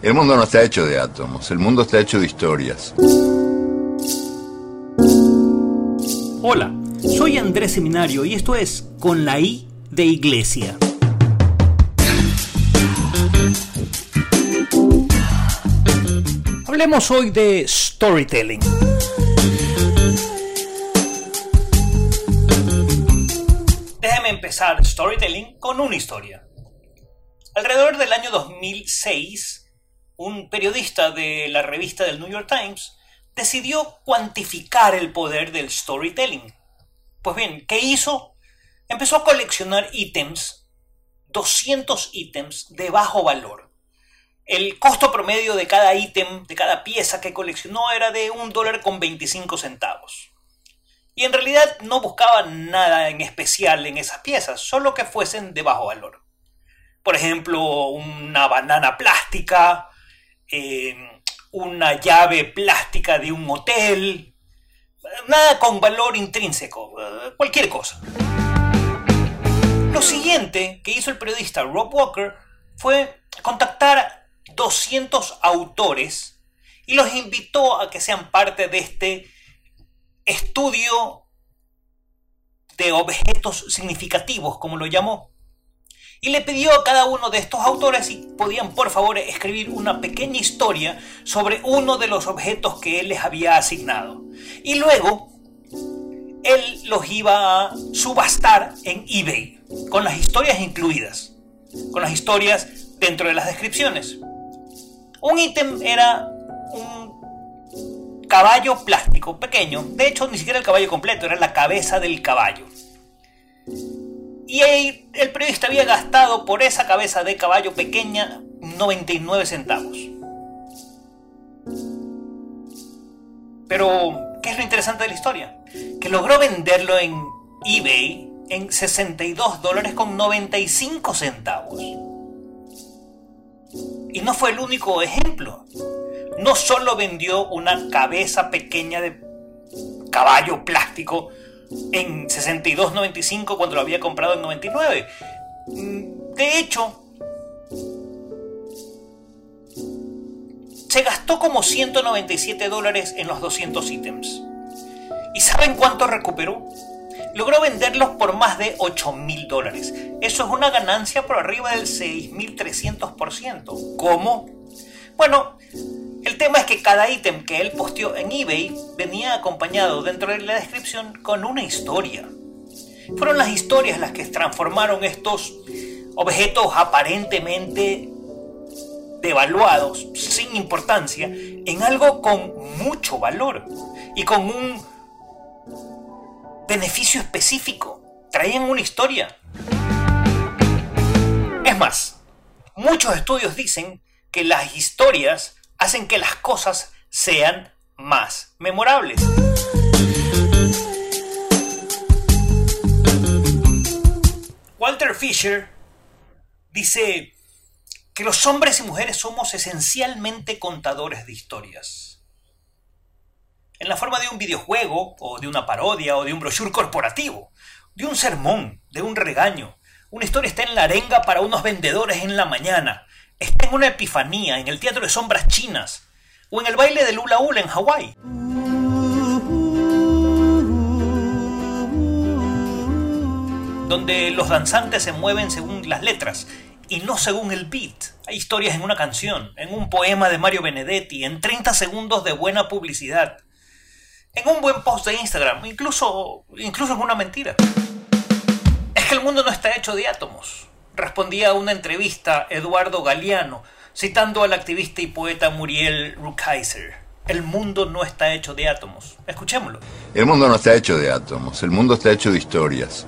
El mundo no está hecho de átomos, el mundo está hecho de historias. Hola, soy Andrés Seminario y esto es Con la I de Iglesia. Hablemos hoy de storytelling. Déjeme empezar storytelling con una historia. Alrededor del año 2006, un periodista de la revista del New York Times decidió cuantificar el poder del storytelling. Pues bien, ¿qué hizo? Empezó a coleccionar ítems, 200 ítems de bajo valor. El costo promedio de cada ítem, de cada pieza que coleccionó era de un dólar con 25 centavos. Y en realidad no buscaba nada en especial en esas piezas, solo que fuesen de bajo valor por ejemplo, una banana plástica, eh, una llave plástica de un hotel, nada con valor intrínseco, eh, cualquier cosa. Lo siguiente que hizo el periodista Rob Walker fue contactar 200 autores y los invitó a que sean parte de este estudio de objetos significativos, como lo llamó y le pidió a cada uno de estos autores si podían por favor escribir una pequeña historia sobre uno de los objetos que él les había asignado. Y luego él los iba a subastar en eBay, con las historias incluidas, con las historias dentro de las descripciones. Un ítem era un caballo plástico pequeño, de hecho ni siquiera el caballo completo, era la cabeza del caballo. Y el periodista había gastado por esa cabeza de caballo pequeña 99 centavos. Pero, ¿qué es lo interesante de la historia? Que logró venderlo en eBay en 62 dólares con 95 centavos. Y no fue el único ejemplo. No solo vendió una cabeza pequeña de caballo plástico en 62.95 cuando lo había comprado en 99. Mm, de hecho, se gastó como 197 dólares en los 200 ítems. ¿Y saben cuánto recuperó? Logró venderlos por más de 8 mil dólares. Eso es una ganancia por arriba del 6.300%. ¿Cómo? Bueno, el tema es que cada ítem que él posteó en eBay venía acompañado dentro de la descripción con una historia. Fueron las historias las que transformaron estos objetos aparentemente devaluados, sin importancia, en algo con mucho valor y con un beneficio específico. Traían una historia. Es más, muchos estudios dicen que las historias hacen que las cosas sean más memorables. Walter Fisher dice que los hombres y mujeres somos esencialmente contadores de historias. En la forma de un videojuego, o de una parodia, o de un brochure corporativo, de un sermón, de un regaño. Una historia está en la arenga para unos vendedores en la mañana, está en una epifanía en el teatro de sombras chinas o en el baile de Lula Hula en Hawái. Donde los danzantes se mueven según las letras y no según el beat. Hay historias en una canción, en un poema de Mario Benedetti, en 30 segundos de buena publicidad, en un buen post de Instagram, incluso, incluso en una mentira. Es que el mundo no está hecho de átomos respondía a una entrevista Eduardo Galeano, citando al activista y poeta Muriel Rukeyser. El mundo no está hecho de átomos. Escuchémoslo. El mundo no está hecho de átomos, el mundo está hecho de historias,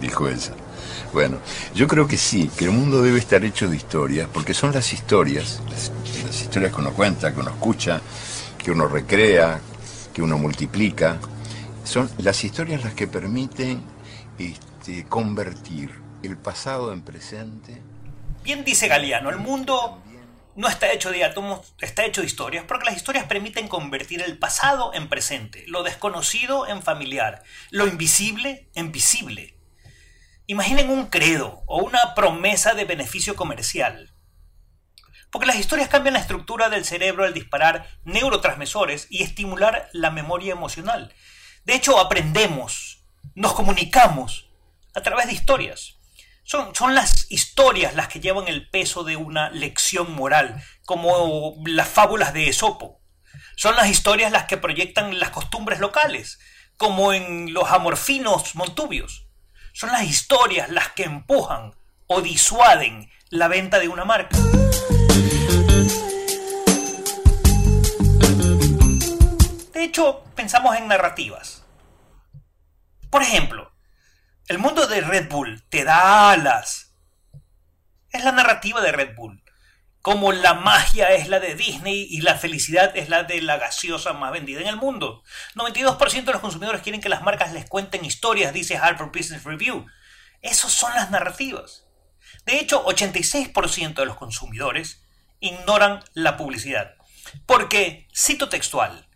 dijo ella. Bueno, yo creo que sí, que el mundo debe estar hecho de historias, porque son las historias, las, las historias que uno cuenta, que uno escucha, que uno recrea, que uno multiplica, son las historias las que permiten este, convertir el pasado en presente. Bien dice Galeano, el mundo no está hecho de átomos, está hecho de historias, porque las historias permiten convertir el pasado en presente, lo desconocido en familiar, lo invisible en visible. Imaginen un credo o una promesa de beneficio comercial. Porque las historias cambian la estructura del cerebro al disparar neurotransmisores y estimular la memoria emocional. De hecho, aprendemos, nos comunicamos a través de historias. Son, son, las historias las que llevan el peso de una lección moral, como las fábulas de Esopo. Son las historias las que proyectan las costumbres locales, como en los amorfinos montubios. Son las historias las que empujan o disuaden la venta de una marca. De hecho, pensamos en narrativas. Por ejemplo, el mundo de Red Bull te da alas. Es la narrativa de Red Bull. Como la magia es la de Disney y la felicidad es la de la gaseosa más vendida en el mundo. 92% de los consumidores quieren que las marcas les cuenten historias, dice Harvard Business Review. Esas son las narrativas. De hecho, 86% de los consumidores ignoran la publicidad. Porque, cito textual,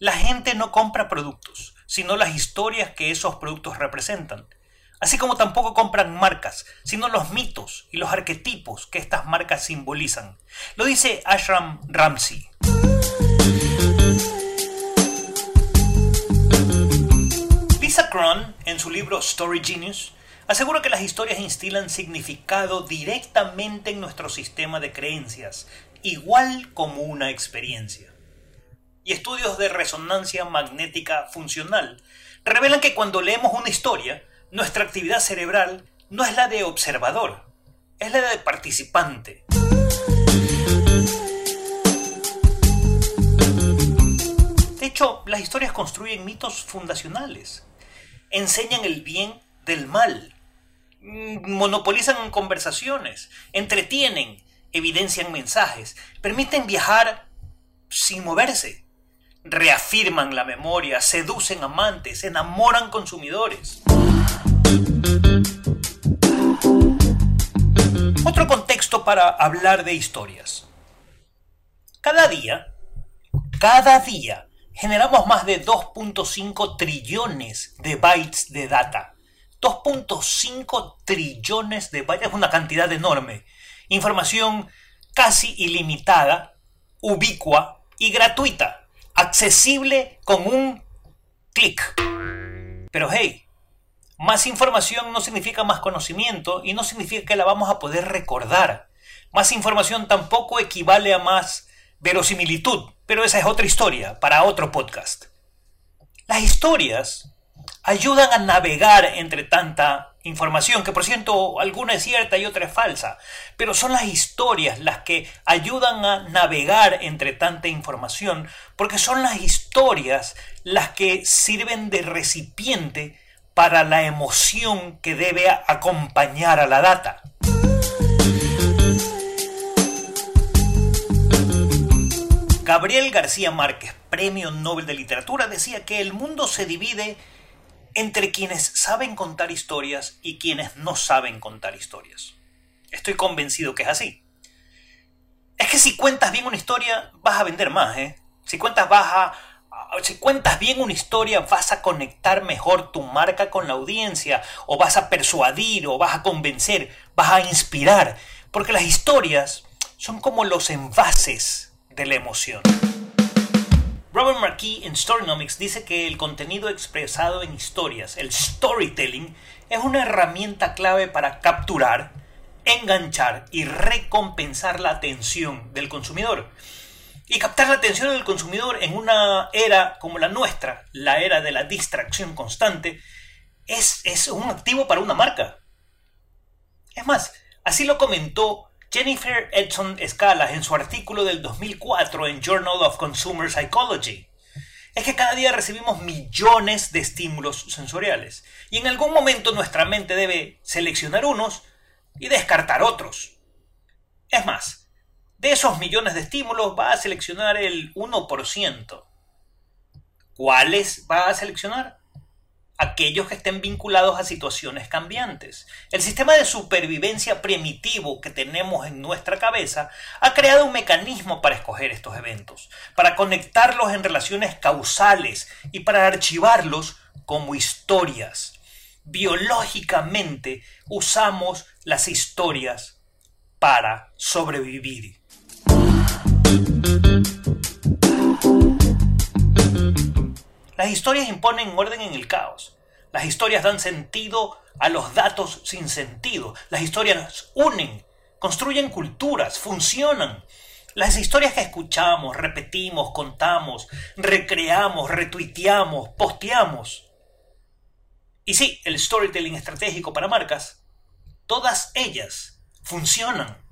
la gente no compra productos, sino las historias que esos productos representan. Así como tampoco compran marcas, sino los mitos y los arquetipos que estas marcas simbolizan. Lo dice Ashram Ramsey. Lisa Cron, en su libro Story Genius, asegura que las historias instilan significado directamente en nuestro sistema de creencias, igual como una experiencia. Y estudios de resonancia magnética funcional revelan que cuando leemos una historia, nuestra actividad cerebral no es la de observador, es la de participante. De hecho, las historias construyen mitos fundacionales, enseñan el bien del mal, monopolizan conversaciones, entretienen, evidencian mensajes, permiten viajar sin moverse, reafirman la memoria, seducen amantes, enamoran consumidores. Otro contexto para hablar de historias. Cada día, cada día, generamos más de 2.5 trillones de bytes de data. 2.5 trillones de bytes es una cantidad enorme. Información casi ilimitada, ubicua y gratuita, accesible con un clic. Pero hey, más información no significa más conocimiento y no significa que la vamos a poder recordar. Más información tampoco equivale a más verosimilitud, pero esa es otra historia para otro podcast. Las historias ayudan a navegar entre tanta información, que por cierto alguna es cierta y otra es falsa, pero son las historias las que ayudan a navegar entre tanta información, porque son las historias las que sirven de recipiente para la emoción que debe acompañar a la data. Gabriel García Márquez, Premio Nobel de Literatura, decía que el mundo se divide entre quienes saben contar historias y quienes no saben contar historias. Estoy convencido que es así. Es que si cuentas bien una historia, vas a vender más, ¿eh? Si cuentas baja si cuentas bien una historia, vas a conectar mejor tu marca con la audiencia, o vas a persuadir, o vas a convencer, vas a inspirar, porque las historias son como los envases de la emoción. Robert Marquis en Storynomics dice que el contenido expresado en historias, el storytelling, es una herramienta clave para capturar, enganchar y recompensar la atención del consumidor y captar la atención del consumidor en una era como la nuestra, la era de la distracción constante, es, es un activo para una marca. Es más, así lo comentó Jennifer Edson Escalas en su artículo del 2004 en Journal of Consumer Psychology. Es que cada día recibimos millones de estímulos sensoriales y en algún momento nuestra mente debe seleccionar unos y descartar otros. Es más, de esos millones de estímulos va a seleccionar el 1%. ¿Cuáles va a seleccionar? Aquellos que estén vinculados a situaciones cambiantes. El sistema de supervivencia primitivo que tenemos en nuestra cabeza ha creado un mecanismo para escoger estos eventos, para conectarlos en relaciones causales y para archivarlos como historias. Biológicamente usamos las historias para sobrevivir. Las historias imponen orden en el caos. Las historias dan sentido a los datos sin sentido. Las historias unen, construyen culturas, funcionan. Las historias que escuchamos, repetimos, contamos, recreamos, retuiteamos, posteamos. Y sí, el storytelling estratégico para marcas, todas ellas funcionan.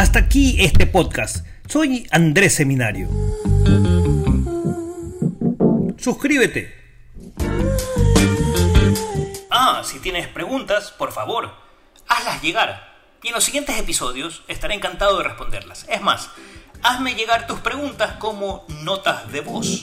Hasta aquí este podcast. Soy Andrés Seminario. Suscríbete. Ah, si tienes preguntas, por favor, hazlas llegar. Y en los siguientes episodios estaré encantado de responderlas. Es más, hazme llegar tus preguntas como notas de voz.